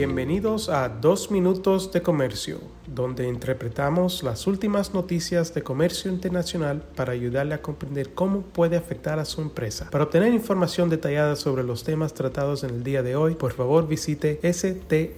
Bienvenidos a Dos Minutos de Comercio, donde interpretamos las últimas noticias de comercio internacional para ayudarle a comprender cómo puede afectar a su empresa. Para obtener información detallada sobre los temas tratados en el día de hoy, por favor visite strtrade.com.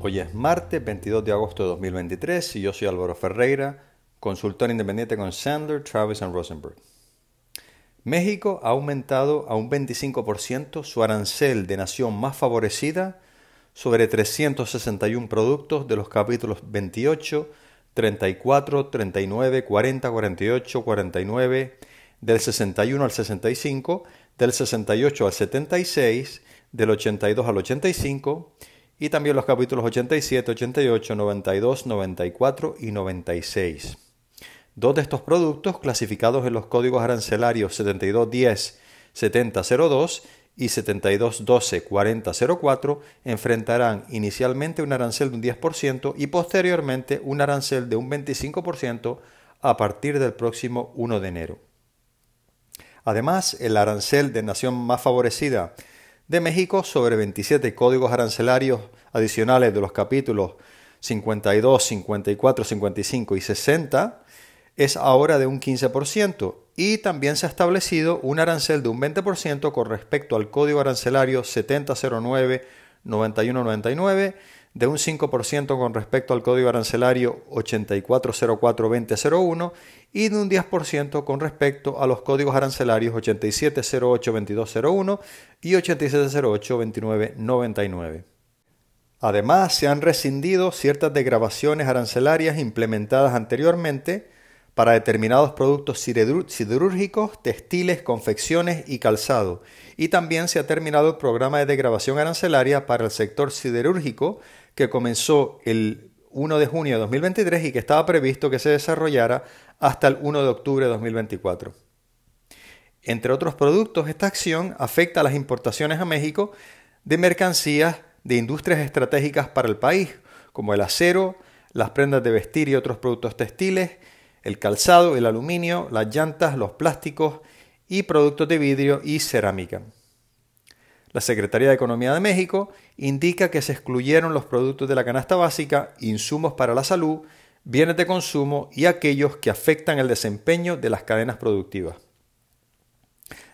Hoy es martes 22 de agosto de 2023 y yo soy Álvaro Ferreira, consultor independiente con Sandler, Travis Rosenberg. México ha aumentado a un 25% su arancel de nación más favorecida sobre 361 productos de los capítulos 28, 34, 39, 40, 48, 49, del 61 al 65, del 68 al 76, del 82 al 85 y también los capítulos 87, 88, 92, 94 y 96. Dos de estos productos, clasificados en los códigos arancelarios 7210 7002 y 7212 4004, enfrentarán inicialmente un arancel de un 10% y posteriormente un arancel de un 25% a partir del próximo 1 de enero. Además, el arancel de nación más favorecida de México sobre 27 códigos arancelarios adicionales de los capítulos 52, 54, 55 y 60 es ahora de un 15% y también se ha establecido un arancel de un 20% con respecto al código arancelario 7009-9199, de un 5% con respecto al código arancelario 8404-2001 y de un 10% con respecto a los códigos arancelarios 8708-2201 y 8708-2999. Además, se han rescindido ciertas degravaciones arancelarias implementadas anteriormente para determinados productos siderúrgicos, textiles, confecciones y calzado. Y también se ha terminado el programa de degradación arancelaria para el sector siderúrgico que comenzó el 1 de junio de 2023 y que estaba previsto que se desarrollara hasta el 1 de octubre de 2024. Entre otros productos, esta acción afecta a las importaciones a México de mercancías de industrias estratégicas para el país, como el acero, las prendas de vestir y otros productos textiles, el calzado, el aluminio, las llantas, los plásticos y productos de vidrio y cerámica. La Secretaría de Economía de México indica que se excluyeron los productos de la canasta básica, insumos para la salud, bienes de consumo y aquellos que afectan el desempeño de las cadenas productivas.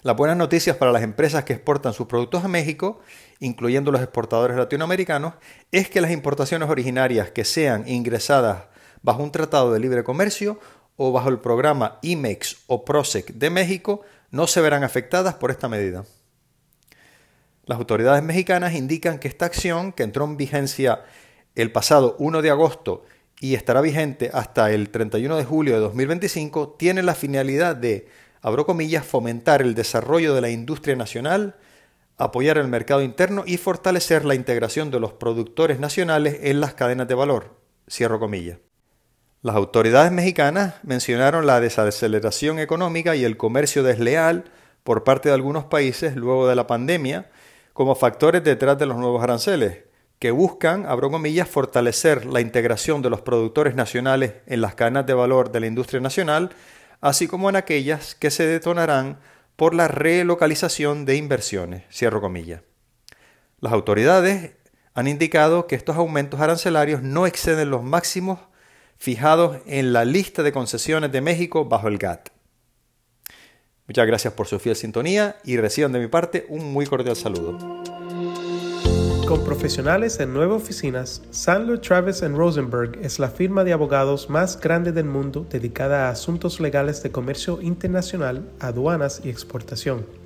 Las buenas noticias para las empresas que exportan sus productos a México, incluyendo los exportadores latinoamericanos, es que las importaciones originarias que sean ingresadas bajo un tratado de libre comercio o bajo el programa IMEX o PROSEC de México no se verán afectadas por esta medida. Las autoridades mexicanas indican que esta acción, que entró en vigencia el pasado 1 de agosto y estará vigente hasta el 31 de julio de 2025, tiene la finalidad de, abro comillas, fomentar el desarrollo de la industria nacional, apoyar el mercado interno y fortalecer la integración de los productores nacionales en las cadenas de valor, cierro comillas. Las autoridades mexicanas mencionaron la desaceleración económica y el comercio desleal por parte de algunos países luego de la pandemia como factores detrás de los nuevos aranceles, que buscan, abro comillas, fortalecer la integración de los productores nacionales en las cadenas de valor de la industria nacional, así como en aquellas que se detonarán por la relocalización de inversiones, cierro comillas. Las autoridades han indicado que estos aumentos arancelarios no exceden los máximos fijados en la lista de concesiones de México bajo el GATT. Muchas gracias por su fiel sintonía y reciban de mi parte un muy cordial saludo. Con profesionales en nueve oficinas, Sandler Travis Rosenberg es la firma de abogados más grande del mundo dedicada a asuntos legales de comercio internacional, aduanas y exportación.